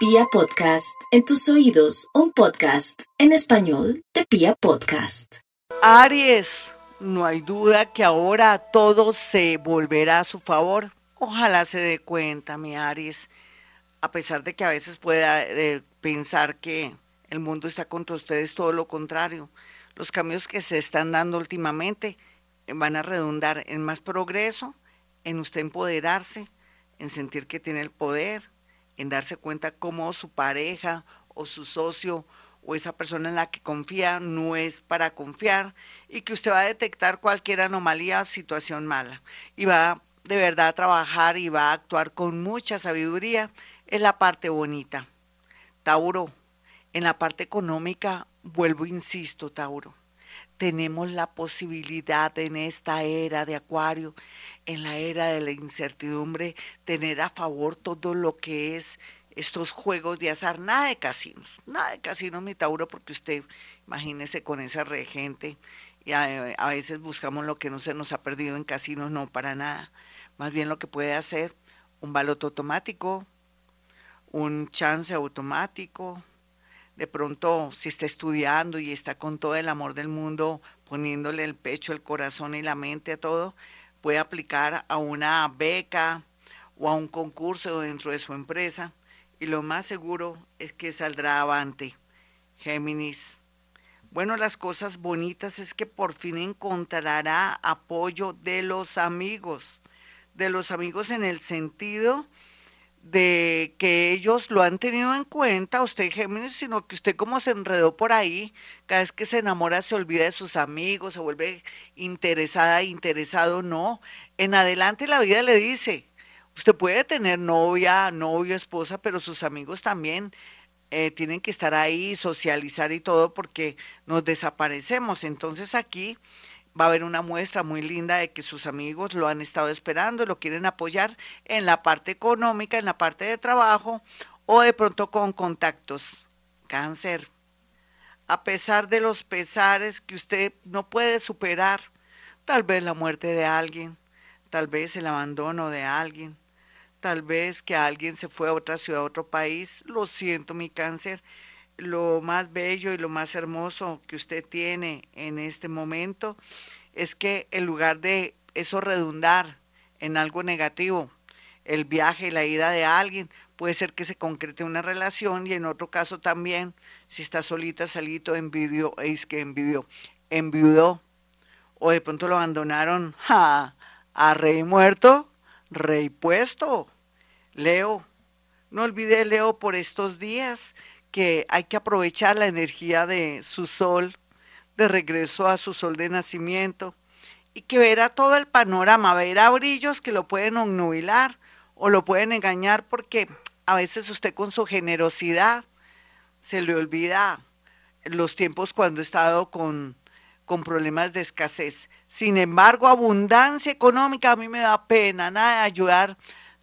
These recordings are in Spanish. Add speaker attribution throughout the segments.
Speaker 1: Pia Podcast, en tus oídos, un podcast en español de Pia Podcast.
Speaker 2: Aries, no hay duda que ahora todo se volverá a su favor. Ojalá se dé cuenta, mi Aries, a pesar de que a veces pueda eh, pensar que el mundo está contra ustedes, todo lo contrario. Los cambios que se están dando últimamente van a redundar en más progreso, en usted empoderarse, en sentir que tiene el poder, en darse cuenta cómo su pareja o su socio o esa persona en la que confía no es para confiar y que usted va a detectar cualquier anomalía o situación mala y va de verdad a trabajar y va a actuar con mucha sabiduría es la parte bonita. Tauro, en la parte económica, vuelvo, insisto, Tauro, tenemos la posibilidad en esta era de Acuario en la era de la incertidumbre, tener a favor todo lo que es estos juegos de azar, nada de casinos, nada de casinos, mi Tauro, porque usted, imagínese con esa regente, y a, veces buscamos lo que no se nos ha perdido en casinos, no, para nada. Más bien lo que puede hacer, un baloto automático, un chance automático, de pronto si está estudiando y está con todo el amor del mundo, poniéndole el pecho, el corazón y la mente a todo, puede aplicar a una beca o a un concurso dentro de su empresa y lo más seguro es que saldrá avante. Géminis. Bueno, las cosas bonitas es que por fin encontrará apoyo de los amigos, de los amigos en el sentido de que ellos lo han tenido en cuenta, usted Géminis, sino que usted como se enredó por ahí, cada vez que se enamora se olvida de sus amigos, se vuelve interesada, interesado, no. En adelante la vida le dice, usted puede tener novia, novio, esposa, pero sus amigos también eh, tienen que estar ahí, socializar y todo, porque nos desaparecemos. Entonces aquí va a haber una muestra muy linda de que sus amigos lo han estado esperando, lo quieren apoyar en la parte económica, en la parte de trabajo o de pronto con contactos. Cáncer. A pesar de los pesares que usted no puede superar, tal vez la muerte de alguien, tal vez el abandono de alguien, tal vez que alguien se fue a otra ciudad, a otro país, lo siento mi cáncer, lo más bello y lo más hermoso que usted tiene en este momento es que en lugar de eso redundar en algo negativo, el viaje y la ida de alguien, puede ser que se concrete una relación y en otro caso también, si está solita, salito, envidio, es que envidió, enviudó, o de pronto lo abandonaron a rey muerto, rey puesto. Leo, no olvide Leo por estos días que hay que aprovechar la energía de su sol, de regreso a su sol de nacimiento, y que verá todo el panorama, verá brillos que lo pueden obnubilar o lo pueden engañar porque a veces usted con su generosidad se le olvida los tiempos cuando ha estado con, con problemas de escasez. Sin embargo, abundancia económica a mí me da pena, nada de ayudar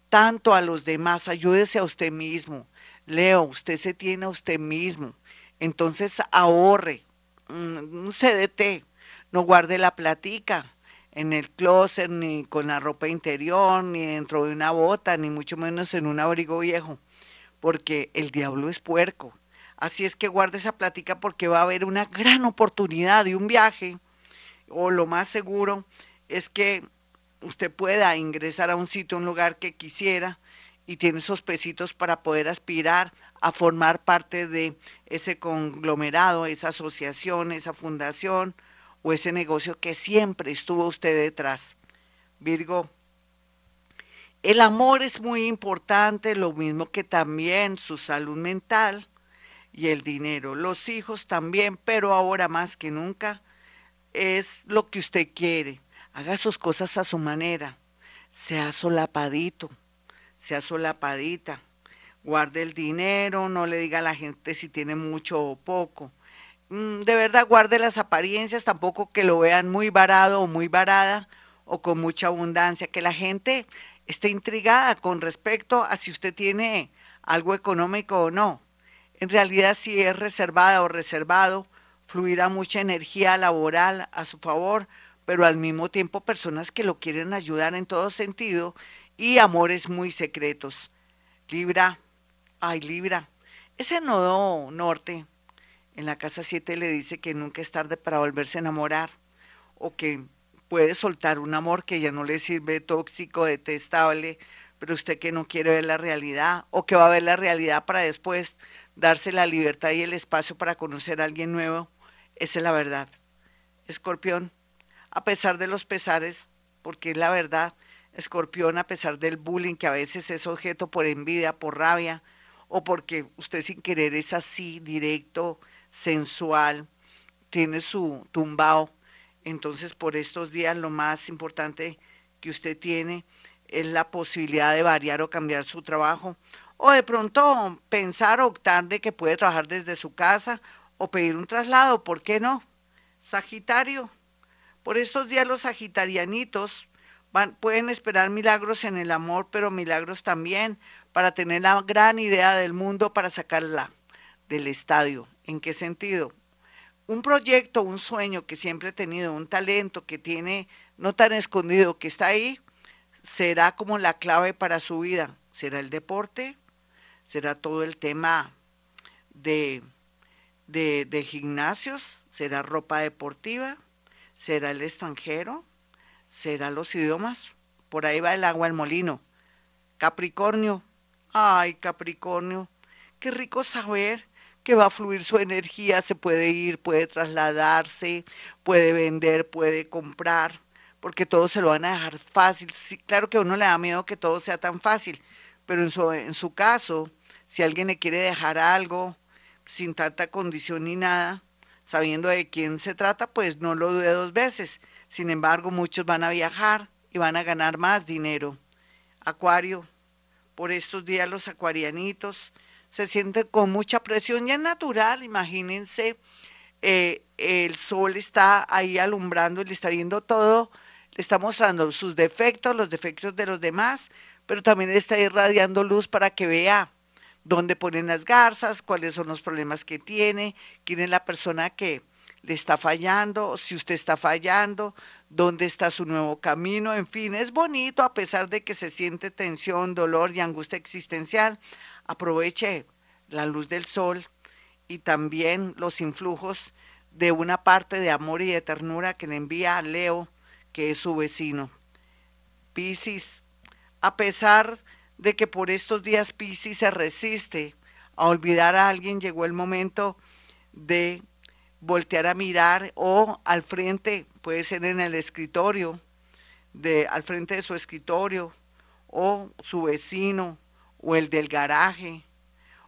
Speaker 2: tanto a los demás, ayúdese a usted mismo Leo, usted se tiene a usted mismo. Entonces ahorre, un mm, CDT, no guarde la platica en el closet, ni con la ropa interior, ni dentro de una bota, ni mucho menos en un abrigo viejo, porque el diablo es puerco. Así es que guarde esa platica porque va a haber una gran oportunidad de un viaje, o lo más seguro es que usted pueda ingresar a un sitio, un lugar que quisiera, y tiene esos pesitos para poder aspirar a formar parte de ese conglomerado, esa asociación, esa fundación o ese negocio que siempre estuvo usted detrás. Virgo, el amor es muy importante, lo mismo que también su salud mental y el dinero. Los hijos también, pero ahora más que nunca es lo que usted quiere. Haga sus cosas a su manera, sea solapadito sea solapadita, guarde el dinero, no le diga a la gente si tiene mucho o poco. Mm, de verdad, guarde las apariencias, tampoco que lo vean muy varado o muy varada o con mucha abundancia, que la gente esté intrigada con respecto a si usted tiene algo económico o no. En realidad, si es reservada o reservado, fluirá mucha energía laboral a su favor, pero al mismo tiempo personas que lo quieren ayudar en todo sentido y amores muy secretos. Libra, Ay, Libra, ese nodo norte en la casa 7 le dice que nunca es tarde para volverse a enamorar o que puede soltar un amor que ya no le sirve tóxico, detestable, pero usted que no quiere ver la realidad o que va a ver la realidad para después darse la libertad y el espacio para conocer a alguien nuevo, esa es la verdad. Escorpión, a pesar de los pesares, porque es la verdad, Escorpión, a pesar del bullying que a veces es objeto por envidia, por rabia, o porque usted sin querer es así, directo, sensual, tiene su tumbao. Entonces, por estos días lo más importante que usted tiene es la posibilidad de variar o cambiar su trabajo. O de pronto pensar o optar de que puede trabajar desde su casa o pedir un traslado, ¿por qué no? Sagitario. Por estos días los sagitarianitos van, pueden esperar milagros en el amor, pero milagros también para tener la gran idea del mundo para sacarla del estadio. ¿En qué sentido? Un proyecto, un sueño que siempre he tenido, un talento que tiene no tan escondido, que está ahí, será como la clave para su vida. ¿Será el deporte? ¿Será todo el tema de, de, de gimnasios? ¿Será ropa deportiva? ¿Será el extranjero? ¿Será los idiomas? Por ahí va el agua al molino. Capricornio. Ay, Capricornio. Qué rico saber que va a fluir su energía, se puede ir, puede trasladarse, puede vender, puede comprar, porque todo se lo van a dejar fácil. Sí, claro que a uno le da miedo que todo sea tan fácil, pero en su, en su caso, si alguien le quiere dejar algo sin tanta condición ni nada, sabiendo de quién se trata, pues no lo dude dos veces. Sin embargo, muchos van a viajar y van a ganar más dinero. Acuario, por estos días los acuarianitos, se siente con mucha presión, ya es natural, imagínense, eh, el sol está ahí alumbrando, le está viendo todo, le está mostrando sus defectos, los defectos de los demás, pero también está irradiando luz para que vea dónde ponen las garzas, cuáles son los problemas que tiene, quién es la persona que le está fallando, si usted está fallando, dónde está su nuevo camino, en fin, es bonito a pesar de que se siente tensión, dolor y angustia existencial aproveche la luz del sol y también los influjos de una parte de amor y de ternura que le envía a Leo, que es su vecino. Piscis, a pesar de que por estos días Piscis se resiste a olvidar a alguien, llegó el momento de voltear a mirar o al frente, puede ser en el escritorio, de, al frente de su escritorio o su vecino o el del garaje,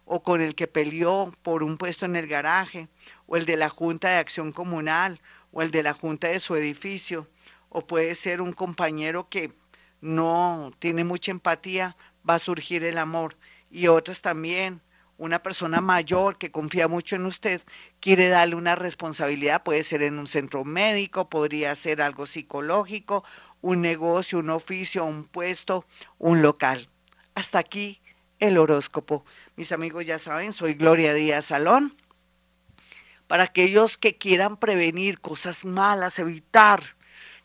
Speaker 2: o con el que peleó por un puesto en el garaje, o el de la Junta de Acción Comunal, o el de la Junta de su edificio, o puede ser un compañero que no tiene mucha empatía, va a surgir el amor. Y otras también, una persona mayor que confía mucho en usted, quiere darle una responsabilidad, puede ser en un centro médico, podría ser algo psicológico, un negocio, un oficio, un puesto, un local. Hasta aquí el horóscopo. Mis amigos ya saben, soy Gloria Díaz Salón. Para aquellos que quieran prevenir cosas malas, evitar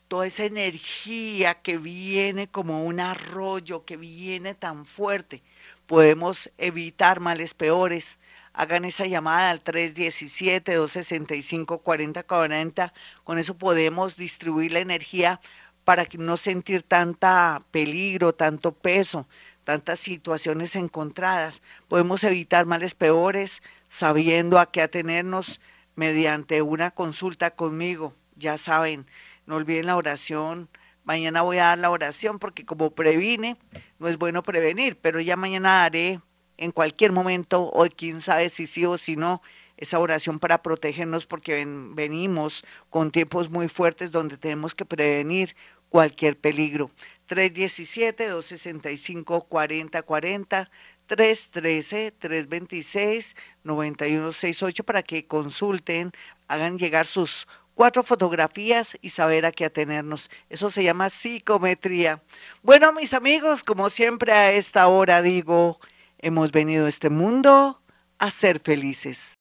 Speaker 2: toda esa energía que viene como un arroyo, que viene tan fuerte, podemos evitar males peores. Hagan esa llamada al 317-265-4040. Con eso podemos distribuir la energía para no sentir tanta peligro, tanto peso tantas situaciones encontradas. Podemos evitar males peores sabiendo a qué atenernos mediante una consulta conmigo. Ya saben, no olviden la oración. Mañana voy a dar la oración porque como previne, no es bueno prevenir, pero ya mañana daré en cualquier momento, o quién sabe si sí o si no, esa oración para protegernos porque venimos con tiempos muy fuertes donde tenemos que prevenir cualquier peligro. 317-265-4040, 313-326-9168 para que consulten, hagan llegar sus cuatro fotografías y saber a qué atenernos. Eso se llama psicometría. Bueno, mis amigos, como siempre a esta hora digo, hemos venido a este mundo a ser felices.